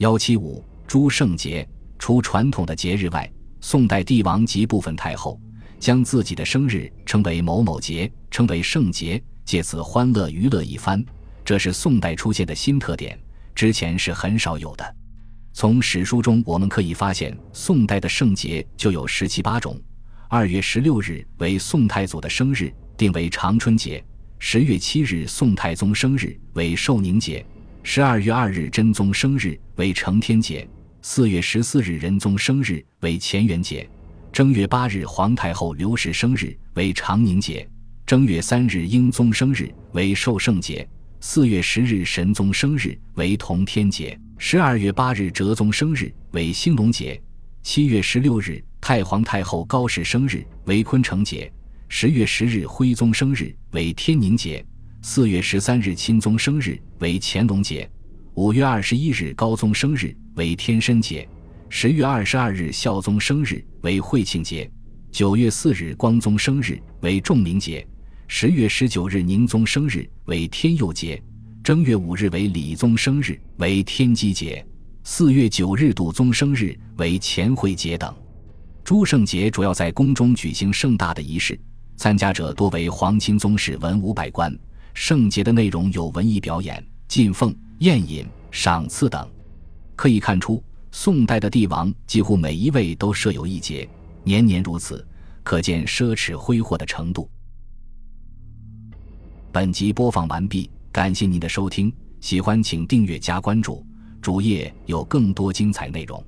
幺七五诸圣节，除传统的节日外，宋代帝王及部分太后将自己的生日称为某某节，称为圣节，借此欢乐娱乐一番。这是宋代出现的新特点，之前是很少有的。从史书中我们可以发现，宋代的圣节就有十七八种。二月十六日为宋太祖的生日，定为长春节；十月七日宋太宗生日为寿宁节；十二月二日真宗生日为承天节；四月十四日仁宗生日为乾元节；正月八日皇太后刘氏生日为长宁节；正月三日英宗生日为寿圣节；四月十日神宗生日为同天节。十二月八日，哲宗生日为兴隆节；七月十六日，太皇太后高氏生日为坤成节；十月十日，徽宗生日为天宁节；四月十三日，钦宗生日为乾隆节；五月二十一日，高宗生日为天申节；十月二十二日，孝宗生日为惠庆节；九月四日，光宗生日为仲明节；十月十九日，宁宗生日为天佑节。正月五日为李宗生日，为天机节；四月九日笃宗生日为乾惠节等。诸圣节主要在宫中举行盛大的仪式，参加者多为皇亲宗室、文武百官。圣节的内容有文艺表演、进奉、宴饮、赏赐等。可以看出，宋代的帝王几乎每一位都设有一节，年年如此，可见奢侈挥霍的程度。本集播放完毕。感谢您的收听，喜欢请订阅加关注，主页有更多精彩内容。